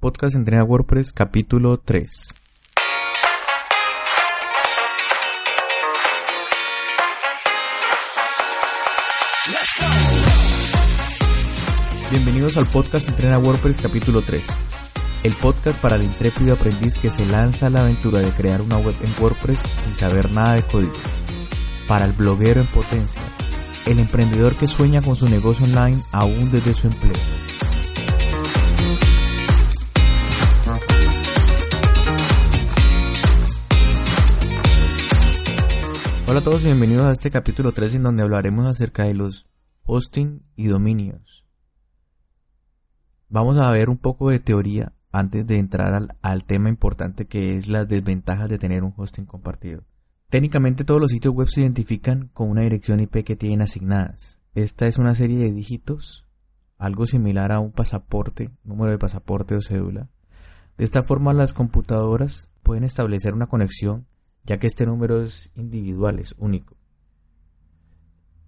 Podcast Entrena WordPress capítulo 3. Bienvenidos al podcast Entrena WordPress capítulo 3. El podcast para el intrépido aprendiz que se lanza a la aventura de crear una web en WordPress sin saber nada de código. Para el bloguero en potencia. El emprendedor que sueña con su negocio online aún desde su empleo Hola a todos y bienvenidos a este capítulo 3 en donde hablaremos acerca de los hosting y dominios. Vamos a ver un poco de teoría antes de entrar al, tema importante que es las desventajas de tener un hosting compartido. Técnicamente todos los sitios web se identifican con una dirección IP que tienen asignadas. Esta es una serie de dígitos, algo similar a un pasaporte, número de pasaporte o cédula. De esta forma las computadoras pueden establecer una conexión ya que este número es individual, es único.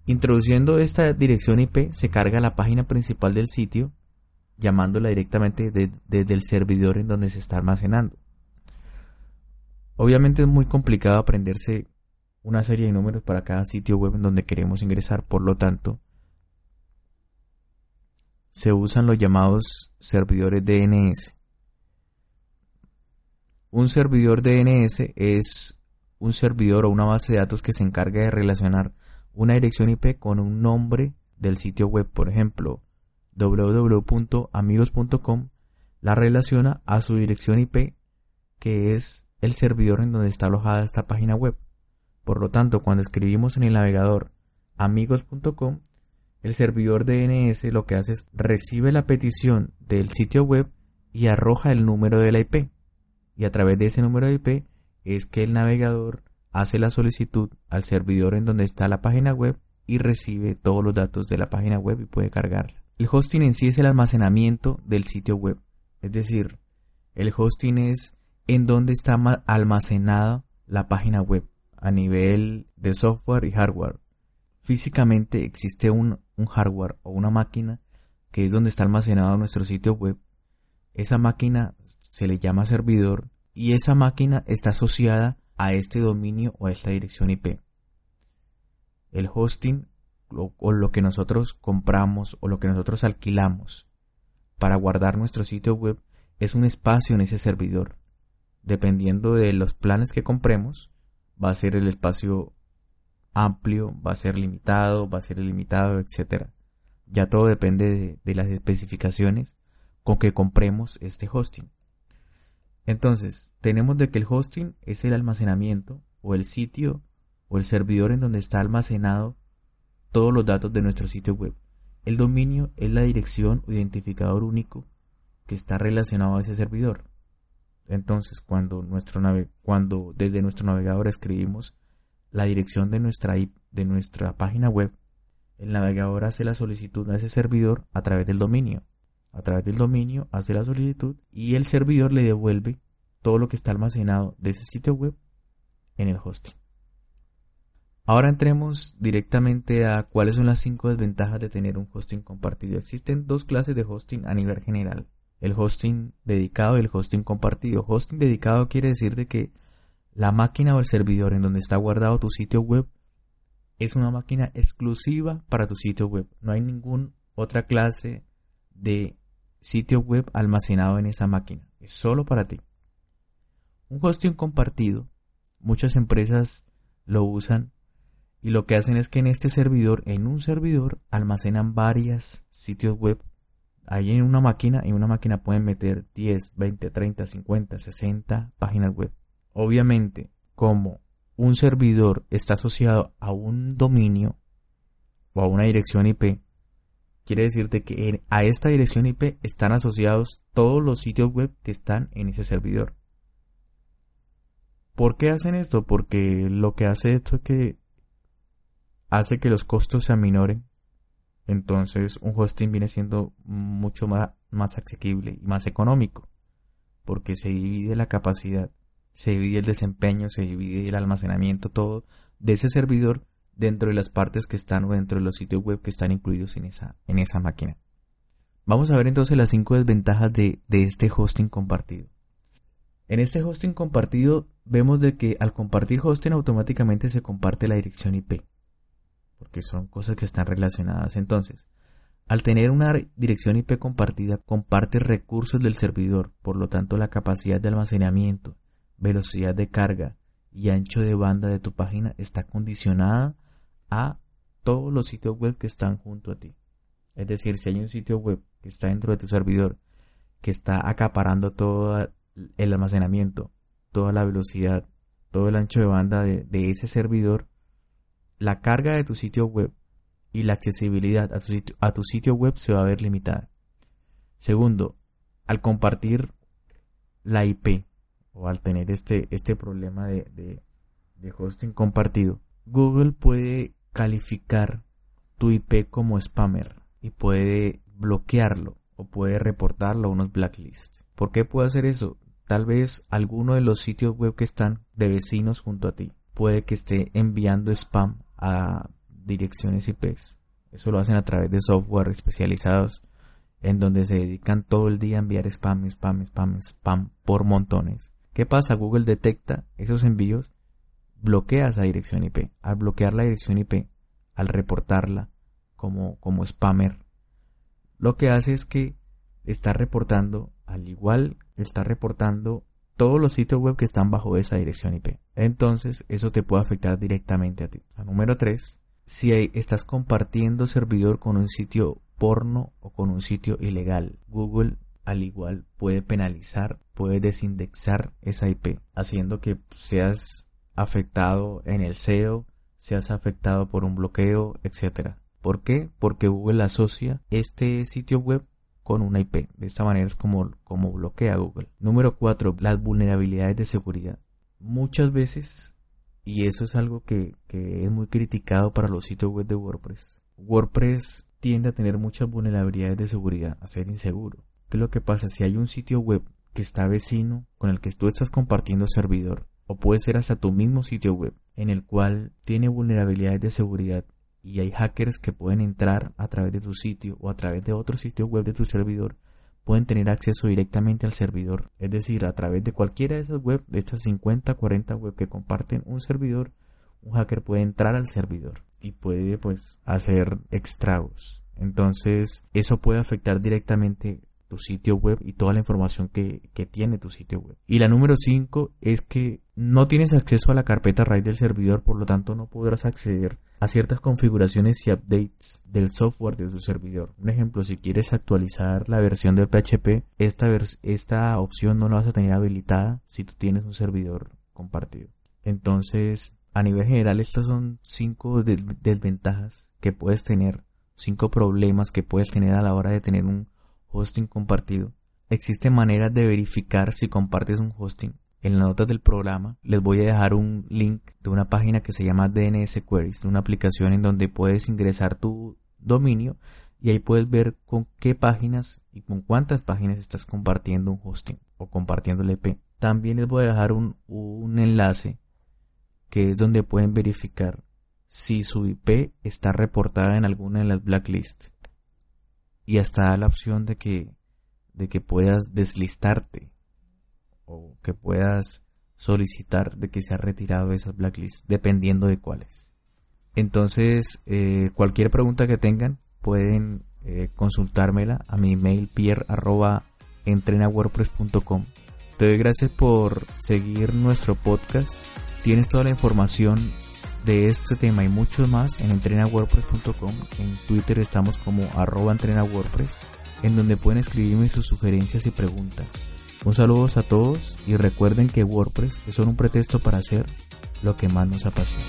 Introduciendo esta dirección IP se carga la página principal del sitio llamándola directamente desde el servidor en donde se está almacenando. Obviamente es muy complicado aprenderse una serie de números para cada sitio web en donde queremos ingresar, por lo tanto, se usan los llamados servidores DNS. Un servidor DNS es un servidor o una base de datos que se encarga de relacionar una dirección IP con un nombre del sitio web, por ejemplo, www.amigos.com, la relaciona a su dirección IP, que es el servidor en donde está alojada esta página web. Por lo tanto, cuando escribimos en el navegador amigos.com, el servidor DNS lo que hace es recibe la petición del sitio web y arroja el número de la IP. Y a través de ese número de IP es que el navegador hace la solicitud al servidor en donde está la página web y recibe todos los datos de la página web y puede cargarla. El hosting en sí es el almacenamiento del sitio web. Es decir, el hosting es en donde está almacenada la página web a nivel de software y hardware. Físicamente existe un, hardware o una máquina que es donde está almacenado nuestro sitio web. Esa máquina se le llama servidor y esa máquina está asociada a este dominio o a esta dirección IP. El hosting o, lo que nosotros compramos o lo que nosotros alquilamos para guardar nuestro sitio web es un espacio en ese servidor. Dependiendo de los planes que compremos, va a ser el espacio amplio, va a ser limitado, va a ser ilimitado, etc. Ya todo depende de las especificaciones con que compremos este hosting. Entonces, tenemos de que el hosting es el almacenamiento o el sitio o el servidor en donde está almacenado todos los datos de nuestro sitio web. El dominio es la dirección o identificador único que está relacionado a ese servidor. Entonces, cuando, nuestro cuando desde nuestro navegador escribimos la dirección de nuestra, de nuestra página web, el navegador hace la solicitud a ese servidor a través del dominio a través del dominio, hace la solicitud y el servidor le devuelve todo lo que está almacenado de ese sitio web en el hosting. Ahora entremos directamente a cuáles son las cinco desventajas de tener un hosting compartido. Existen dos clases de hosting a nivel general. El hosting dedicado y el hosting compartido. Hosting dedicado quiere decir de que la máquina o el servidor en donde está guardado tu sitio web es una máquina exclusiva para tu sitio web. No hay ninguna otra clase de sitio web almacenado en esa máquina. Es solo para ti. Un hosting compartido, muchas empresas lo usan y lo que hacen es que en este servidor, en un servidor, almacenan varias sitios web. Ahí en una máquina, en una máquina pueden meter 10, 20, 30, 50, 60 páginas web. Obviamente, como un servidor está asociado a un dominio o a una dirección IP, quiere decirte que a esta dirección IP están asociados todos los sitios web que están en ese servidor. ¿Por qué hacen esto? Porque lo que hace esto es que hace que los costos se aminoren. Entonces un hosting viene siendo mucho más, más y más económico. Porque se divide la capacidad, se divide el desempeño, se divide el almacenamiento, todo de ese servidor dentro de las partes que están o dentro de los sitios web que están incluidos en esa, en esa máquina. Vamos a ver entonces las cinco desventajas de, de este hosting compartido. En este hosting compartido vemos de que al compartir hosting automáticamente se comparte la dirección IP, porque son cosas que están relacionadas. Entonces, al tener una dirección IP compartida, comparte recursos del servidor, por lo tanto la capacidad de almacenamiento, velocidad de carga y ancho de banda de tu página está condicionada a todos los sitios web que están junto a ti. Es decir, si hay un sitio web que está dentro de tu servidor que está acaparando todo el almacenamiento, toda la velocidad, todo el ancho de banda de, ese servidor, la carga de tu sitio web y la accesibilidad a tu, sitio, a tu sitio web se va a ver limitada. Segundo, al compartir la IP o al tener este, este problema de, de hosting compartido, Google puede calificar tu IP como spammer y puede bloquearlo o puede reportarlo a unos blacklists. ¿Por qué puede hacer eso? Tal vez alguno de los sitios web que están de vecinos junto a ti puede que esté enviando spam a direcciones IPs. Eso lo hacen a través de software especializados en donde se dedican todo el día a enviar spam, spam, spam, spam por montones. ¿Qué pasa? Google detecta esos envíos, bloquea esa dirección IP. Al bloquear la dirección IP, al reportarla como, como spammer, lo que hace es que está reportando, al igual está reportando todos los sitios web que están bajo esa dirección IP. Entonces, eso te puede afectar directamente a ti. La número 3, si estás compartiendo servidor con un sitio porno o con un sitio ilegal, Google al igual puede penalizar, puede desindexar esa IP, haciendo que seas afectado en el SEO, seas afectado por un bloqueo, etc. ¿Por qué? Porque Google asocia este sitio web con una IP. De esta manera es como, como bloquea Google. Número 4. Las vulnerabilidades de seguridad. Muchas veces, y eso es algo que, que es muy criticado para los sitios web de WordPress, WordPress tiende a tener muchas vulnerabilidades de seguridad, a ser inseguro. ¿Qué es lo que pasa? Si hay un sitio web que está vecino con el que tú estás compartiendo servidor, puede ser hasta tu mismo sitio web, en el cual tiene vulnerabilidades de seguridad y hay hackers que pueden entrar a través de tu sitio o a través de otro sitio web de tu servidor, pueden tener acceso directamente al servidor. Es decir, a través de cualquiera de esas web, de estas 50, 40 web que comparten un servidor, un hacker puede entrar al servidor y puede pues hacer extragos. Entonces, eso puede afectar directamente tu sitio web y toda la información que, tiene tu sitio web. Y la número 5 es que no tienes acceso a la carpeta raíz del servidor, por lo tanto no podrás acceder a ciertas configuraciones y updates del software de tu servidor. Un ejemplo, si quieres actualizar la versión del PHP, esta, esta opción no la vas a tener habilitada si tú tienes un servidor compartido. Entonces, a nivel general, estas son cinco desventajas que puedes tener, cinco problemas que puedes tener a la hora de tener un hosting compartido. Existen maneras de verificar si compartes un hosting. En las notas del programa les voy a dejar un link de una página que se llama DNS Queries, una aplicación en donde puedes ingresar tu dominio y ahí puedes ver con qué páginas y con cuántas páginas estás compartiendo un hosting o compartiendo el IP. También les voy a dejar un, un enlace que es donde pueden verificar si su IP está reportada en alguna de las blacklists y hasta la opción de que, de que puedas deslistarte o que puedas solicitar de que sea retirado esas blacklists, dependiendo de cuáles. Entonces, eh, cualquier pregunta que tengan, pueden eh, consultármela a mi email pierre@entrenawordpress.com. Te doy gracias por seguir nuestro podcast. Tienes toda la información de este tema y mucho más en entrenawordpress.com. En Twitter estamos como arroba entrenawordpress, en donde pueden escribirme sus sugerencias y preguntas. Un saludo a todos y recuerden que WordPress es solo un pretexto para hacer lo que más nos apasiona.